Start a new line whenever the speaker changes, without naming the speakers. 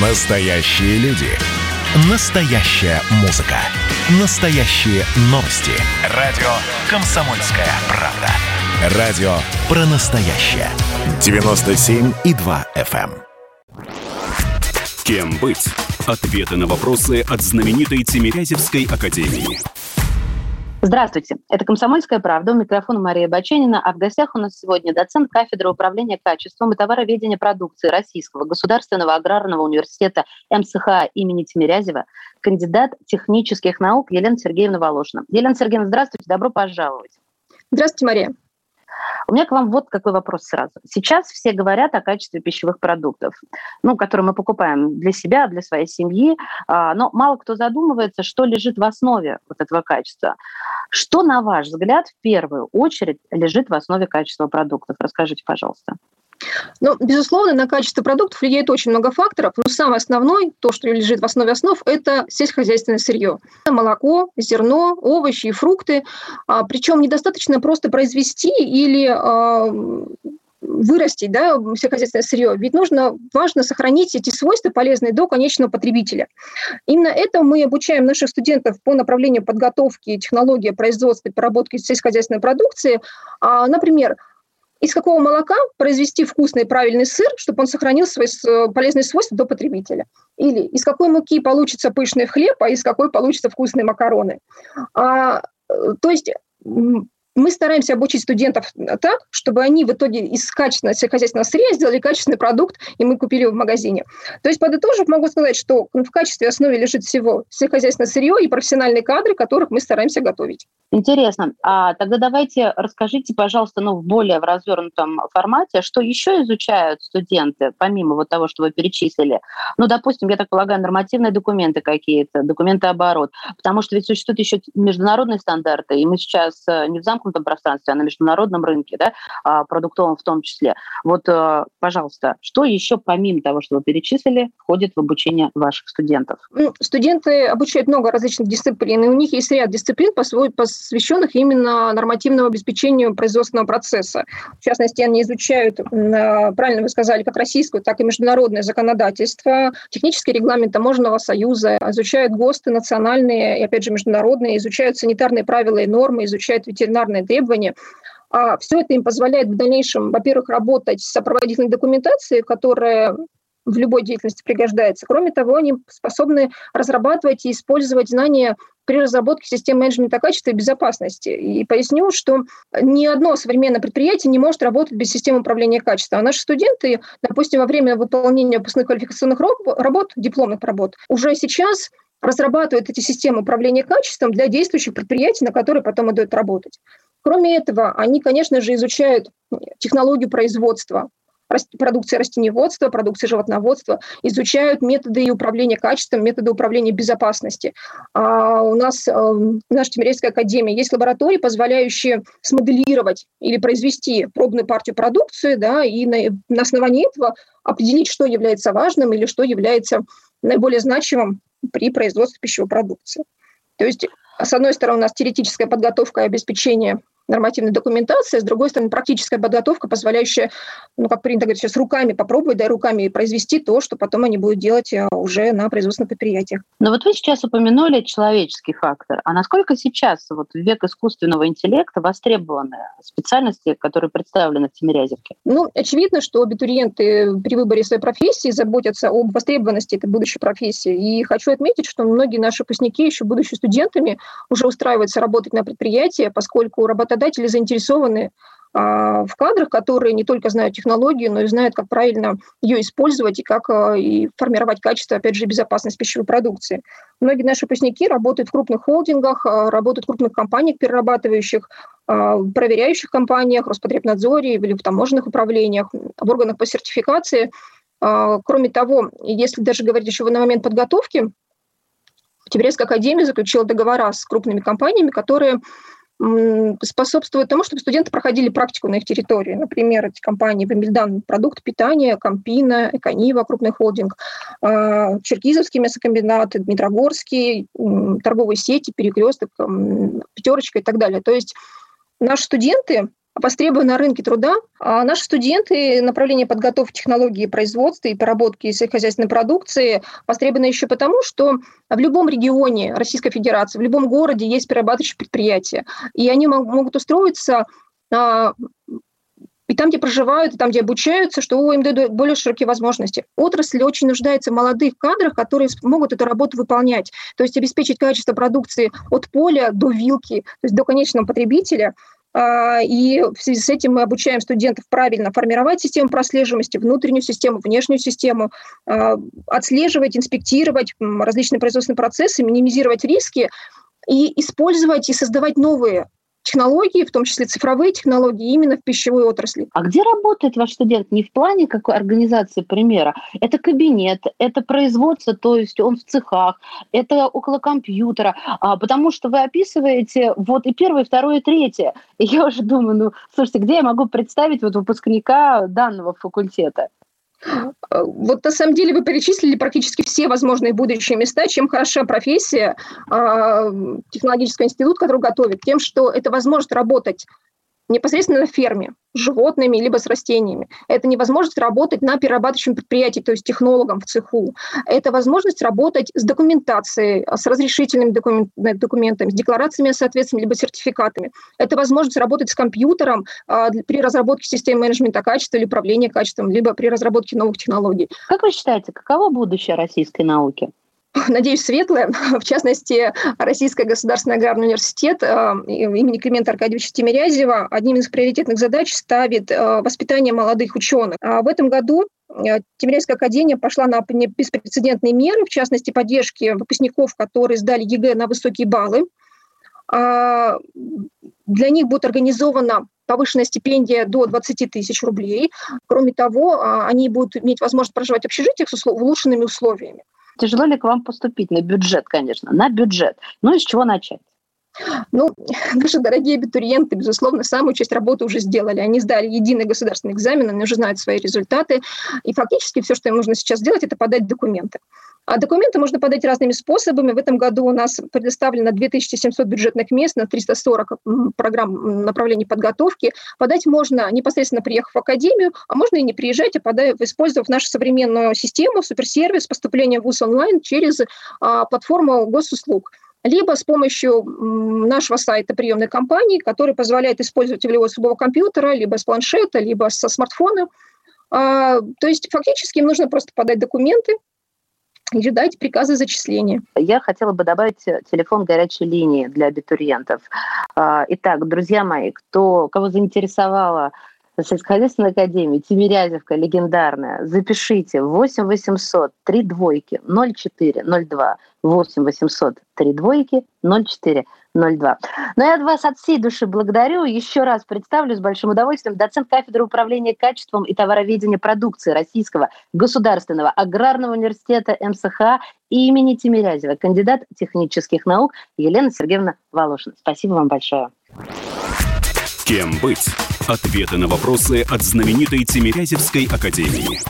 Настоящие люди. Настоящая музыка. Настоящие новости. Радио «Комсомольская правда». Радио про настоящее. 97,2 FM.
Эм. Кем быть? Ответы на вопросы от знаменитой Тимирязевской академии.
Здравствуйте. Это «Комсомольская правда». У микрофона Мария Баченина. А в гостях у нас сегодня доцент кафедры управления качеством и товароведения продукции Российского государственного аграрного университета МСХ имени Тимирязева, кандидат технических наук Елена Сергеевна Волошина. Елена Сергеевна, здравствуйте. Добро пожаловать.
Здравствуйте, Мария.
У меня к вам вот какой вопрос сразу. Сейчас все говорят о качестве пищевых продуктов, ну, которые мы покупаем для себя, для своей семьи, а, но мало кто задумывается, что лежит в основе вот этого качества. Что, на ваш взгляд, в первую очередь лежит в основе качества продуктов? Расскажите, пожалуйста.
Ну, безусловно, на качество продуктов влияет очень много факторов, но самый основной, то, что лежит в основе основ, это сельскохозяйственное сырье. Молоко, зерно, овощи и фрукты. А, причем недостаточно просто произвести или а, вырастить да, сельскохозяйственное сырье. Ведь нужно, важно сохранить эти свойства полезные до конечного потребителя. Именно это мы обучаем наших студентов по направлению подготовки технологии производства и переработки сельскохозяйственной продукции. А, например, из какого молока произвести вкусный правильный сыр, чтобы он сохранил свои полезные свойства до потребителя. Или из какой муки получится пышный хлеб, а из какой получится вкусные макароны. А, э, то есть мы стараемся обучить студентов так, чтобы они в итоге из качественного сельскохозяйственного сырья сделали качественный продукт, и мы купили его в магазине. То есть, подытожив, могу сказать, что в качестве основе лежит всего сельскохозяйственное сырье и профессиональные кадры, которых мы стараемся готовить.
Интересно. А тогда давайте расскажите, пожалуйста, ну, в более в развернутом формате, что еще изучают студенты, помимо вот того, что вы перечислили? Ну, допустим, я так полагаю, нормативные документы какие-то, документы оборот, потому что ведь существуют еще международные стандарты, и мы сейчас э, не в замке замкнутом пространстве, а на международном рынке, да, а, продуктовом в том числе. Вот, э, пожалуйста, что еще помимо того, что вы перечислили, входит в обучение ваших студентов?
Ну, студенты обучают много различных дисциплин, и у них есть ряд дисциплин, посвященных именно нормативному обеспечению производственного процесса. В частности, они изучают, правильно вы сказали, как российское, так и международное законодательство, технический регламент таможенного союза, изучают ГОСТы национальные и, опять же, международные, изучают санитарные правила и нормы, изучают ветеринарные санитарные требования. А все это им позволяет в дальнейшем, во-первых, работать с сопроводительной документацией, которая в любой деятельности пригождается. Кроме того, они способны разрабатывать и использовать знания при разработке систем менеджмента качества и безопасности. И поясню, что ни одно современное предприятие не может работать без системы управления качеством. А наши студенты, допустим, во время выполнения выпускных квалификационных работ, дипломных работ, уже сейчас разрабатывают эти системы управления качеством для действующих предприятий, на которые потом идут работать. Кроме этого, они, конечно же, изучают технологию производства продукции растениеводства, продукции животноводства, изучают методы управления качеством, методы управления безопасности. А у нас э, в нашей Тимирязевской академии есть лаборатории, позволяющие смоделировать или произвести пробную партию продукции, да, и на, на основании этого определить, что является важным или что является наиболее значимым при производстве пищевой продукции. То есть, с одной стороны, у нас теоретическая подготовка и обеспечение нормативной документации, с другой стороны, практическая подготовка, позволяющая, ну, как принято говорить, сейчас руками попробовать, да, руками произвести то, что потом они будут делать э, уже на производственных предприятиях.
Но вот вы сейчас упомянули человеческий фактор. А насколько сейчас, вот в век искусственного интеллекта, востребованы специальности, которые представлены в Тимирязевке?
Ну, очевидно, что абитуриенты при выборе своей профессии заботятся об востребованности этой будущей профессии. И хочу отметить, что многие наши выпускники, еще будучи студентами, уже устраиваются работать на предприятии, поскольку работа работодатели заинтересованы а, в кадрах, которые не только знают технологию, но и знают, как правильно ее использовать и как а, и формировать качество, опять же, безопасность пищевой продукции. Многие наши выпускники работают в крупных холдингах, а, работают в крупных компаниях перерабатывающих, проверяющих компаниях, Роспотребнадзоре или в таможенных управлениях, в органах по сертификации. Кроме того, если даже говорить еще на момент подготовки, Тибирецкая академия заключила договора с крупными компаниями, которые способствует тому, чтобы студенты проходили практику на их территории. Например, эти компании Вимбельдан продукт питания, Кампина, Эконива, крупный холдинг, а, Черкизовский мясокомбинат, Дмитрогорский, торговые сети, Перекресток, Пятерочка и так далее. То есть наши студенты востребованы на рынке труда. А наши студенты направления подготовки технологии производства и переработки сельскохозяйственной продукции востребованы еще потому, что в любом регионе Российской Федерации, в любом городе есть перерабатывающие предприятия, и они могут устроиться а, и там, где проживают, и там, где обучаются, что им дают более широкие возможности. Отрасль очень нуждается в молодых кадрах, которые смогут эту работу выполнять, то есть обеспечить качество продукции от поля до вилки, то есть до конечного потребителя. А, и в связи с этим мы обучаем студентов правильно формировать систему прослеживаемости, внутреннюю систему, внешнюю систему, а, отслеживать, инспектировать различные производственные процессы, минимизировать риски и использовать и создавать новые технологии, в том числе цифровые технологии, именно в пищевой отрасли.
А где работает ваш студент? Не в плане какой организации примера. Это кабинет, это производство, то есть он в цехах, это около компьютера. А, потому что вы описываете вот и первое, и второе, и третье. И я уже думаю, ну, слушайте, где я могу представить вот выпускника данного факультета?
Вот на самом деле вы перечислили практически все возможные будущие места. Чем хороша профессия, а, технологический институт, который готовит, тем, что это возможность работать непосредственно на ферме с животными либо с растениями. Это невозможность работать на перерабатывающем предприятии, то есть технологом в цеху. Это возможность работать с документацией, с разрешительными документами, с декларациями о соответствии, либо сертификатами. Это возможность работать с компьютером а, при разработке системы менеджмента качества или управления качеством, либо при разработке новых технологий.
Как вы считаете, каково будущее российской науки?
надеюсь, светлое. В частности, Российский государственный аграрный университет э, имени Климента Аркадьевича Тимирязева одним из приоритетных задач ставит э, воспитание молодых ученых. А в этом году э, Тимирязевская академия пошла на беспрецедентные меры, в частности, поддержки выпускников, которые сдали ЕГЭ на высокие баллы. А, для них будет организована повышенная стипендия до 20 тысяч рублей. Кроме того, а, они будут иметь возможность проживать в общежитиях с улучшенными условиями.
Тяжело ли к вам поступить? На бюджет, конечно, на бюджет. Ну, и с чего начать?
Ну, наши дорогие абитуриенты, безусловно, самую часть работы уже сделали. Они сдали единый государственный экзамен, они уже знают свои результаты. И фактически все, что им нужно сейчас сделать, это подать документы. А документы можно подать разными способами. В этом году у нас предоставлено 2700 бюджетных мест на 340 программ направлений подготовки. Подать можно непосредственно приехав в академию, а можно и не приезжать, а подать, использовав нашу современную систему, суперсервис поступления в ВУЗ онлайн через а, платформу госуслуг либо с помощью нашего сайта приемной компании, который позволяет использовать его с любого компьютера, либо с планшета, либо со смартфона. А, то есть фактически им нужно просто подать документы, и ждать приказа зачисления.
Я хотела бы добавить телефон горячей линии для абитуриентов. А, итак, друзья мои, кто, кого заинтересовала сельскохозяйственной академии Тимирязевка легендарная. Запишите 8 800 3 двойки 0402 8 800 3 двойки 0402. Но я вас от всей души благодарю. Еще раз представлю с большим удовольствием доцент кафедры управления качеством и товароведения продукции Российского государственного аграрного университета МСХ имени Тимирязева, кандидат технических наук Елена Сергеевна Волошина. Спасибо вам большое.
Кем быть? Ответы на вопросы от знаменитой Тимирязевской академии.